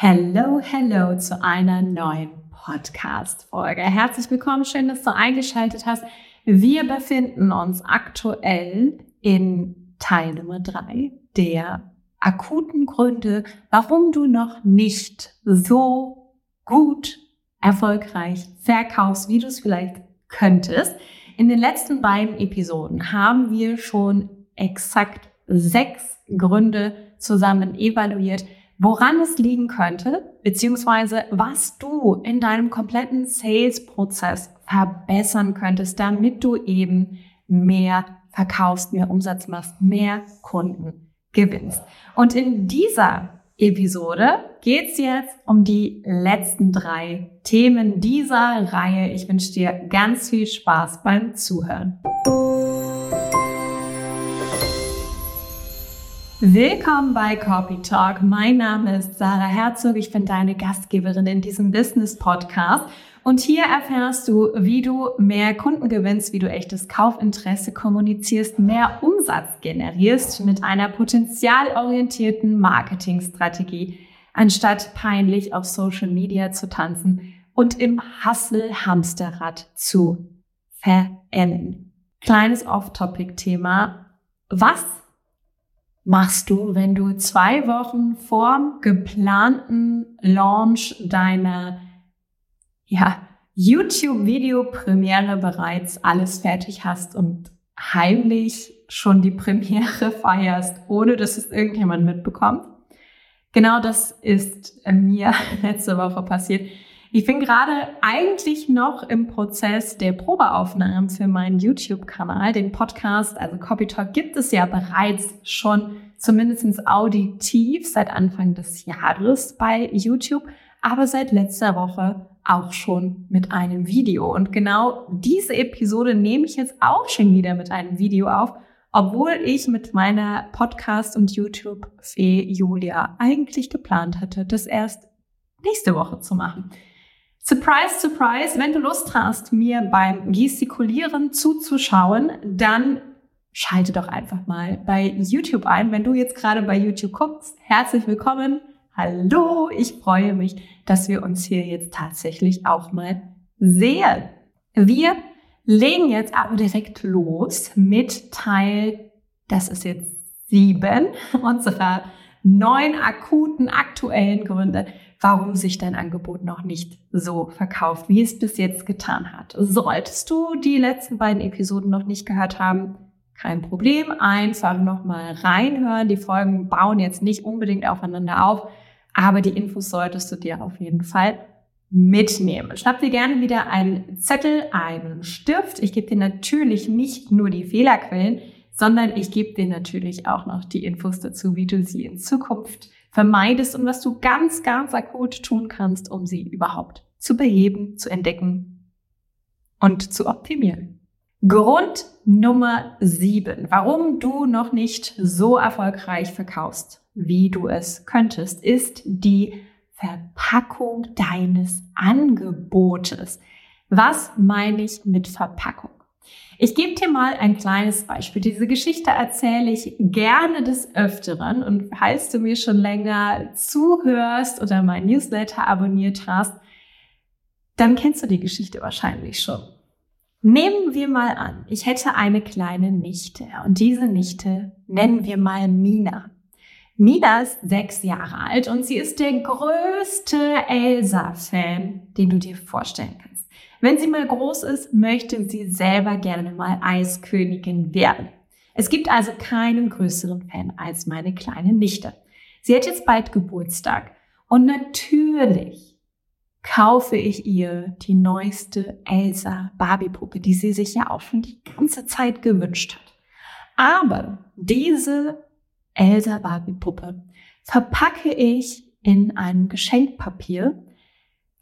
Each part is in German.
Hello, hello zu einer neuen Podcast-Folge. Herzlich willkommen, schön, dass du eingeschaltet hast. Wir befinden uns aktuell in Teil Nummer drei der akuten Gründe, warum du noch nicht so gut erfolgreich verkaufst, wie du es vielleicht könntest. In den letzten beiden Episoden haben wir schon exakt sechs Gründe zusammen evaluiert, woran es liegen könnte, beziehungsweise was du in deinem kompletten Sales-Prozess verbessern könntest, damit du eben mehr verkaufst, mehr Umsatz machst, mehr Kunden gewinnst. Und in dieser Episode geht es jetzt um die letzten drei Themen dieser Reihe. Ich wünsche dir ganz viel Spaß beim Zuhören. Willkommen bei Copy Talk. Mein Name ist Sarah Herzog. Ich bin deine Gastgeberin in diesem Business Podcast. Und hier erfährst du, wie du mehr Kunden gewinnst, wie du echtes Kaufinteresse kommunizierst, mehr Umsatz generierst mit einer potenzialorientierten Marketingstrategie, anstatt peinlich auf Social Media zu tanzen und im Hustle-Hamsterrad zu verenden. Kleines Off-Topic-Thema. Was machst du, wenn du zwei Wochen vorm geplanten Launch deiner ja, YouTube-Video-Premiere bereits alles fertig hast und heimlich schon die Premiere feierst, ohne dass es irgendjemand mitbekommt? Genau das ist mir letzte Woche passiert. Ich bin gerade eigentlich noch im Prozess der Probeaufnahmen für meinen YouTube-Kanal. Den Podcast, also Copy Talk, gibt es ja bereits schon zumindest auditiv seit Anfang des Jahres bei YouTube, aber seit letzter Woche auch schon mit einem Video. Und genau diese Episode nehme ich jetzt auch schon wieder mit einem Video auf, obwohl ich mit meiner Podcast- und YouTube-Fee Julia eigentlich geplant hatte, das erst nächste Woche zu machen. Surprise, surprise, wenn du Lust hast, mir beim Gestikulieren zuzuschauen, dann schalte doch einfach mal bei YouTube ein. Wenn du jetzt gerade bei YouTube guckst, herzlich willkommen. Hallo, ich freue mich, dass wir uns hier jetzt tatsächlich auch mal sehen. Wir legen jetzt aber direkt los mit Teil, das ist jetzt sieben unserer neun akuten, aktuellen Gründe, warum sich dein Angebot noch nicht so verkauft, wie es bis jetzt getan hat. Solltest du die letzten beiden Episoden noch nicht gehört haben, kein Problem. Einfach nochmal reinhören. Die Folgen bauen jetzt nicht unbedingt aufeinander auf, aber die Infos solltest du dir auf jeden Fall mitnehmen. Schnapp dir gerne wieder einen Zettel, einen Stift. Ich gebe dir natürlich nicht nur die Fehlerquellen, sondern ich gebe dir natürlich auch noch die Infos dazu, wie du sie in Zukunft vermeidest und was du ganz, ganz akut tun kannst, um sie überhaupt zu beheben, zu entdecken und zu optimieren. Grund Nummer sieben, warum du noch nicht so erfolgreich verkaufst, wie du es könntest, ist die Verpackung deines Angebotes. Was meine ich mit Verpackung? Ich gebe dir mal ein kleines Beispiel. Diese Geschichte erzähle ich gerne des Öfteren und falls du mir schon länger zuhörst oder mein Newsletter abonniert hast, dann kennst du die Geschichte wahrscheinlich schon. Nehmen wir mal an, ich hätte eine kleine Nichte und diese Nichte nennen wir mal Mina. Mina ist sechs Jahre alt und sie ist der größte Elsa-Fan, den du dir vorstellen kannst. Wenn sie mal groß ist, möchte sie selber gerne mal Eiskönigin werden. Es gibt also keinen größeren Fan als meine kleine Nichte. Sie hat jetzt bald Geburtstag und natürlich kaufe ich ihr die neueste Elsa Barbie-Puppe, die sie sich ja auch schon die ganze Zeit gewünscht hat. Aber diese Elsa Barbie-Puppe verpacke ich in einem Geschenkpapier,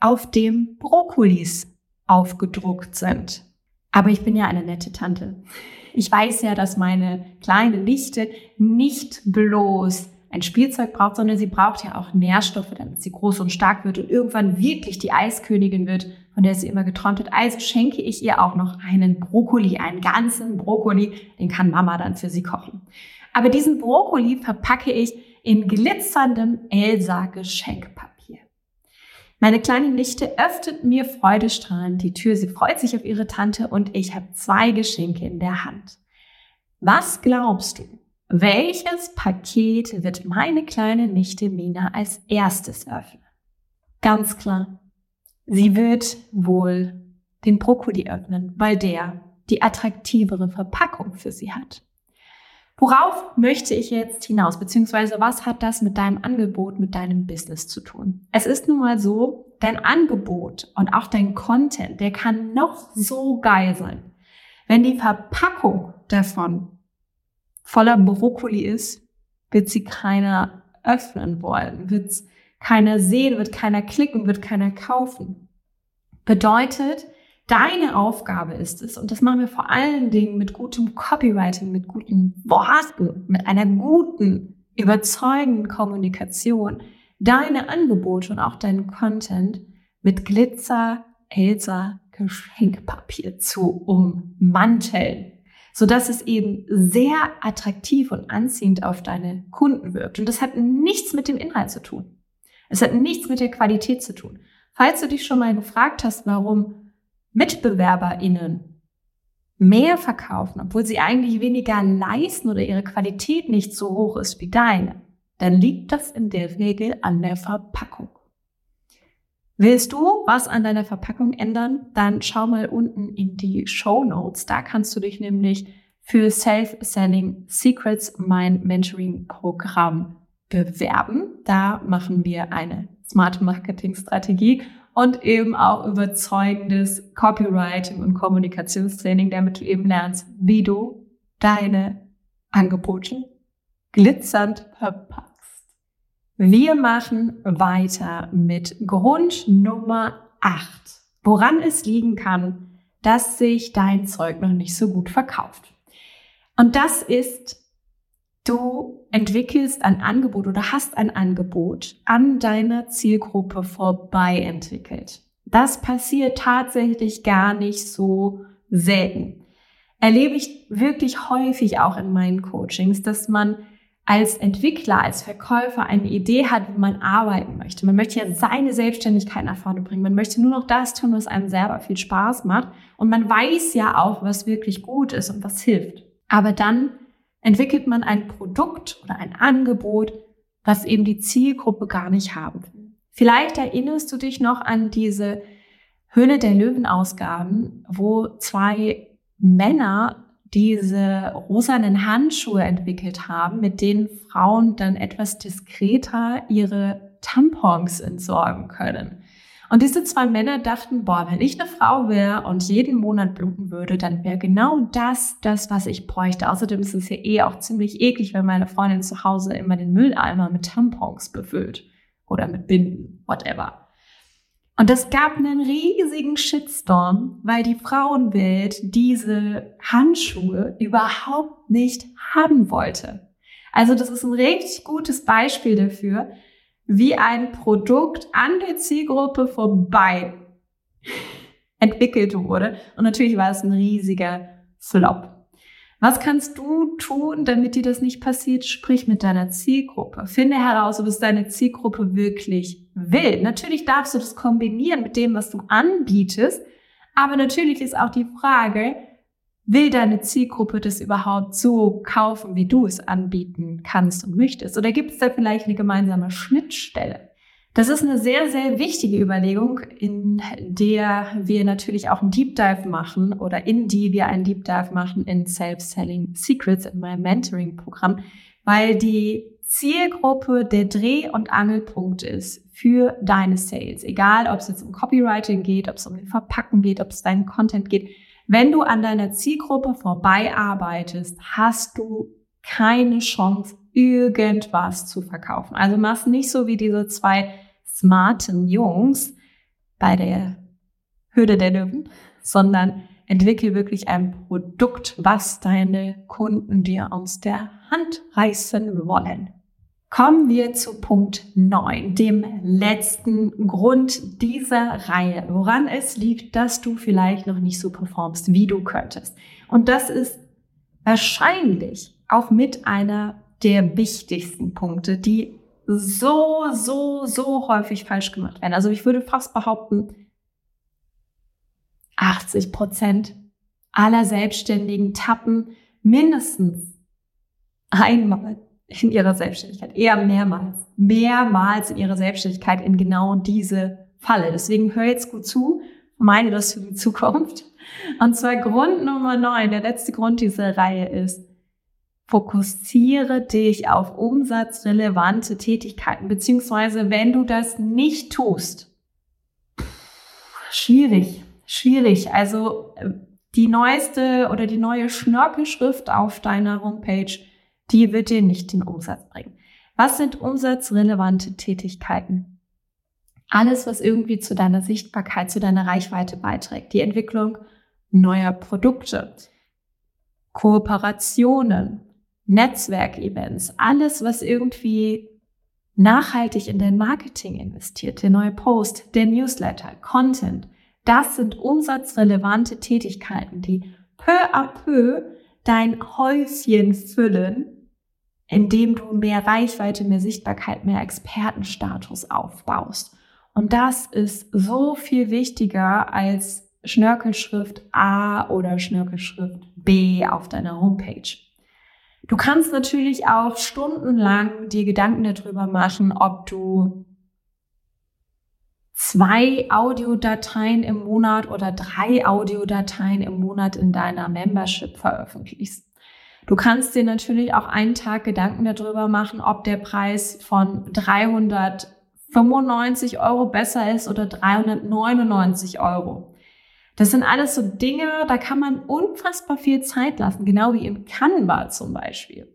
auf dem Brokkolis aufgedruckt sind. Aber ich bin ja eine nette Tante. Ich weiß ja, dass meine kleine Nichte nicht bloß ein Spielzeug braucht, sondern sie braucht ja auch Nährstoffe, damit sie groß und stark wird und irgendwann wirklich die Eiskönigin wird, von der sie immer geträumt hat. Also schenke ich ihr auch noch einen Brokkoli, einen ganzen Brokkoli, den kann Mama dann für sie kochen. Aber diesen Brokkoli verpacke ich in glitzerndem Elsa-Geschenkpapier. Meine kleine Nichte öffnet mir freudestrahlend die Tür. Sie freut sich auf ihre Tante und ich habe zwei Geschenke in der Hand. Was glaubst du? Welches Paket wird meine kleine Nichte Mina als erstes öffnen? Ganz klar. Sie wird wohl den Brokkoli öffnen, weil der die attraktivere Verpackung für sie hat. Worauf möchte ich jetzt hinaus? Beziehungsweise was hat das mit deinem Angebot, mit deinem Business zu tun? Es ist nun mal so, dein Angebot und auch dein Content, der kann noch so geil sein. Wenn die Verpackung davon voller Brokkoli ist, wird sie keiner öffnen wollen, wird keiner sehen, wird keiner klicken, wird keiner kaufen. Bedeutet, deine Aufgabe ist es, und das machen wir vor allen Dingen mit gutem Copywriting, mit guten Worten, mit einer guten, überzeugenden Kommunikation, deine Angebote und auch deinen Content mit Glitzer, Elsa, Geschenkpapier zu ummanteln so dass es eben sehr attraktiv und anziehend auf deine Kunden wirkt. Und das hat nichts mit dem Inhalt zu tun. Es hat nichts mit der Qualität zu tun. Falls du dich schon mal gefragt hast, warum MitbewerberInnen mehr verkaufen, obwohl sie eigentlich weniger leisten oder ihre Qualität nicht so hoch ist wie deine, dann liegt das in der Regel an der Verpackung. Willst du was an deiner Verpackung ändern? Dann schau mal unten in die Show Notes. Da kannst du dich nämlich für Self-Selling Secrets, mein Mentoring-Programm, bewerben. Da machen wir eine smarte Marketing-Strategie und eben auch überzeugendes Copywriting und Kommunikationstraining, damit du eben lernst, wie du deine Angebote glitzernd verpackst. Wir machen weiter mit Grund Nummer 8, woran es liegen kann, dass sich dein Zeug noch nicht so gut verkauft. Und das ist, du entwickelst ein Angebot oder hast ein Angebot an deiner Zielgruppe vorbei entwickelt. Das passiert tatsächlich gar nicht so selten. Erlebe ich wirklich häufig auch in meinen Coachings, dass man als Entwickler, als Verkäufer eine Idee hat, wie man arbeiten möchte. Man möchte ja seine Selbstständigkeit nach vorne bringen. Man möchte nur noch das tun, was einem selber viel Spaß macht. Und man weiß ja auch, was wirklich gut ist und was hilft. Aber dann entwickelt man ein Produkt oder ein Angebot, was eben die Zielgruppe gar nicht haben will. Vielleicht erinnerst du dich noch an diese Höhle der Löwen Ausgaben, wo zwei Männer diese rosanen Handschuhe entwickelt haben, mit denen Frauen dann etwas diskreter ihre Tampons entsorgen können. Und diese zwei Männer dachten, boah, wenn ich eine Frau wäre und jeden Monat bluten würde, dann wäre genau das das, was ich bräuchte. Außerdem ist es ja eh auch ziemlich eklig, wenn meine Freundin zu Hause immer den Mülleimer mit Tampons befüllt oder mit Binden, whatever. Und es gab einen riesigen Shitstorm, weil die Frauenwelt diese Handschuhe überhaupt nicht haben wollte. Also das ist ein richtig gutes Beispiel dafür, wie ein Produkt an der Zielgruppe vorbei entwickelt wurde. Und natürlich war es ein riesiger Flop. Was kannst du tun, damit dir das nicht passiert? Sprich mit deiner Zielgruppe. Finde heraus, ob es deine Zielgruppe wirklich will. Natürlich darfst du das kombinieren mit dem, was du anbietest. Aber natürlich ist auch die Frage, will deine Zielgruppe das überhaupt so kaufen, wie du es anbieten kannst und möchtest? Oder gibt es da vielleicht eine gemeinsame Schnittstelle? Das ist eine sehr, sehr wichtige Überlegung, in der wir natürlich auch einen Deep Dive machen oder in die wir einen Deep Dive machen in Self-Selling Secrets in meinem Mentoring-Programm, weil die Zielgruppe der Dreh- und Angelpunkt ist für deine Sales. Egal, ob es jetzt um Copywriting geht, ob es um den Verpacken geht, ob es deinen Content geht. Wenn du an deiner Zielgruppe vorbei arbeitest, hast du keine Chance, irgendwas zu verkaufen. Also machst nicht so wie diese zwei smarten Jungs bei der Hürde der Löwen, sondern entwickel wirklich ein Produkt, was deine Kunden dir aus der Hand reißen wollen. Kommen wir zu Punkt 9, dem letzten Grund dieser Reihe, woran es liegt, dass du vielleicht noch nicht so performst, wie du könntest. Und das ist wahrscheinlich auch mit einer der wichtigsten Punkte, die so, so, so häufig falsch gemacht werden. Also ich würde fast behaupten, 80 Prozent aller Selbstständigen tappen mindestens einmal in ihrer Selbstständigkeit, eher mehrmals, mehrmals in ihrer Selbstständigkeit in genau diese Falle. Deswegen hör jetzt gut zu, meine das für die Zukunft. Und zwar Grund Nummer neun, der letzte Grund dieser Reihe ist, fokussiere dich auf umsatzrelevante Tätigkeiten, beziehungsweise wenn du das nicht tust, schwierig, schwierig. Also äh, die neueste oder die neue Schnörkelschrift auf deiner Homepage, die wird dir nicht den Umsatz bringen. Was sind umsatzrelevante Tätigkeiten? Alles, was irgendwie zu deiner Sichtbarkeit, zu deiner Reichweite beiträgt. Die Entwicklung neuer Produkte, Kooperationen, Netzwerkevents, alles, was irgendwie nachhaltig in dein Marketing investiert, der neue Post, der Newsletter, Content, das sind umsatzrelevante Tätigkeiten, die peu à peu dein Häuschen füllen, indem du mehr Reichweite, mehr Sichtbarkeit, mehr Expertenstatus aufbaust. Und das ist so viel wichtiger als Schnörkelschrift A oder Schnörkelschrift B auf deiner Homepage. Du kannst natürlich auch stundenlang dir Gedanken darüber machen, ob du zwei Audiodateien im Monat oder drei Audiodateien im Monat in deiner Membership veröffentlichst. Du kannst dir natürlich auch einen Tag Gedanken darüber machen, ob der Preis von 395 Euro besser ist oder 399 Euro. Das sind alles so Dinge, da kann man unfassbar viel Zeit lassen, genau wie im Canva zum Beispiel.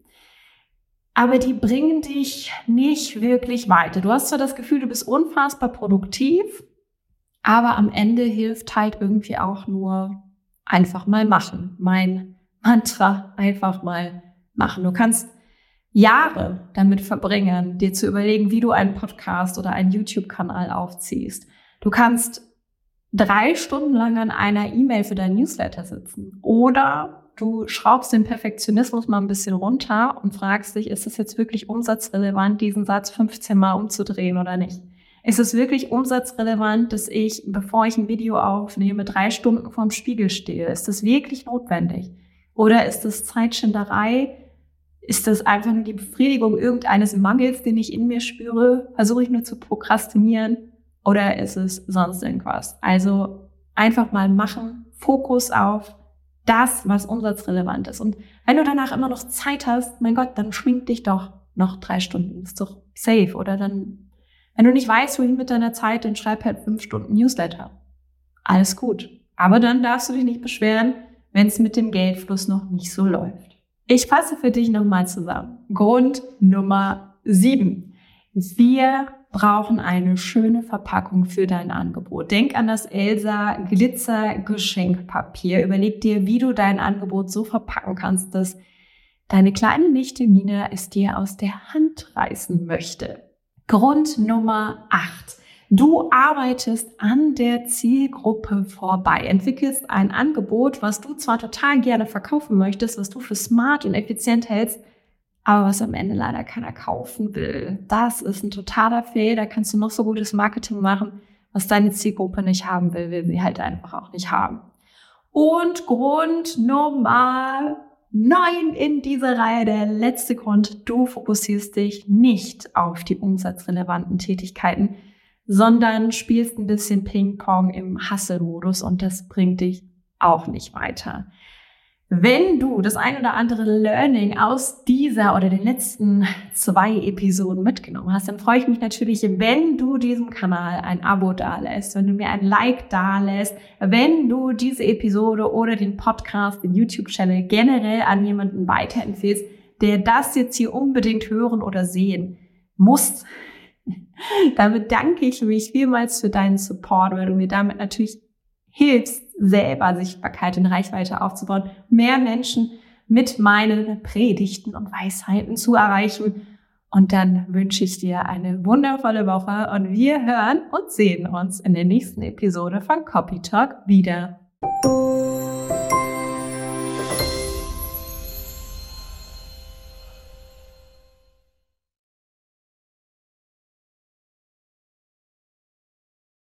Aber die bringen dich nicht wirklich weiter. Du hast zwar das Gefühl, du bist unfassbar produktiv, aber am Ende hilft halt irgendwie auch nur einfach mal machen. Mein Mantra, einfach mal machen. Du kannst Jahre damit verbringen, dir zu überlegen, wie du einen Podcast oder einen YouTube-Kanal aufziehst. Du kannst drei Stunden lang an einer E-Mail für dein Newsletter sitzen. Oder du schraubst den Perfektionismus mal ein bisschen runter und fragst dich, ist es jetzt wirklich umsatzrelevant, diesen Satz 15 Mal umzudrehen oder nicht? Ist es wirklich umsatzrelevant, dass ich, bevor ich ein Video aufnehme, drei Stunden vorm Spiegel stehe? Ist das wirklich notwendig? Oder ist es Zeitschinderei? Ist das einfach nur die Befriedigung irgendeines Mangels, den ich in mir spüre? Versuche ich nur zu prokrastinieren? oder ist es sonst irgendwas? Also einfach mal machen, Fokus auf das, was umsatzrelevant ist. Und wenn du danach immer noch Zeit hast, mein Gott, dann schwingt dich doch noch drei Stunden. Ist doch safe. Oder dann, wenn du nicht weißt, wohin mit deiner Zeit, dann schreib halt fünf Stunden Newsletter. Alles gut. Aber dann darfst du dich nicht beschweren, wenn es mit dem Geldfluss noch nicht so läuft. Ich fasse für dich nochmal zusammen. Grund Nummer sieben. Wir brauchen eine schöne Verpackung für dein Angebot. Denk an das Elsa Glitzer Geschenkpapier. Überleg dir, wie du dein Angebot so verpacken kannst, dass deine kleine Nichte Nina es dir aus der Hand reißen möchte. Grund Nummer 8. Du arbeitest an der Zielgruppe vorbei, entwickelst ein Angebot, was du zwar total gerne verkaufen möchtest, was du für smart und effizient hältst, aber was am Ende leider keiner kaufen will. Das ist ein totaler Fail. Da kannst du noch so gutes Marketing machen. Was deine Zielgruppe nicht haben will, will sie halt einfach auch nicht haben. Und Grund Nummer neun in dieser Reihe, der letzte Grund, du fokussierst dich nicht auf die umsatzrelevanten Tätigkeiten, sondern spielst ein bisschen Ping-Pong im Hustle-Modus und das bringt dich auch nicht weiter. Wenn du das ein oder andere Learning aus dieser oder den letzten zwei Episoden mitgenommen hast, dann freue ich mich natürlich, wenn du diesem Kanal ein Abo dalässt, wenn du mir ein Like dalässt, wenn du diese Episode oder den Podcast, den YouTube-Channel generell an jemanden weiterempfehlst, der das jetzt hier unbedingt hören oder sehen muss. damit danke ich mich vielmals für deinen Support, weil du mir damit natürlich hilfst, selber Sichtbarkeit und Reichweite aufzubauen, mehr Menschen mit meinen Predigten und Weisheiten zu erreichen. Und dann wünsche ich dir eine wundervolle Woche und wir hören und sehen uns in der nächsten Episode von Copy Talk wieder.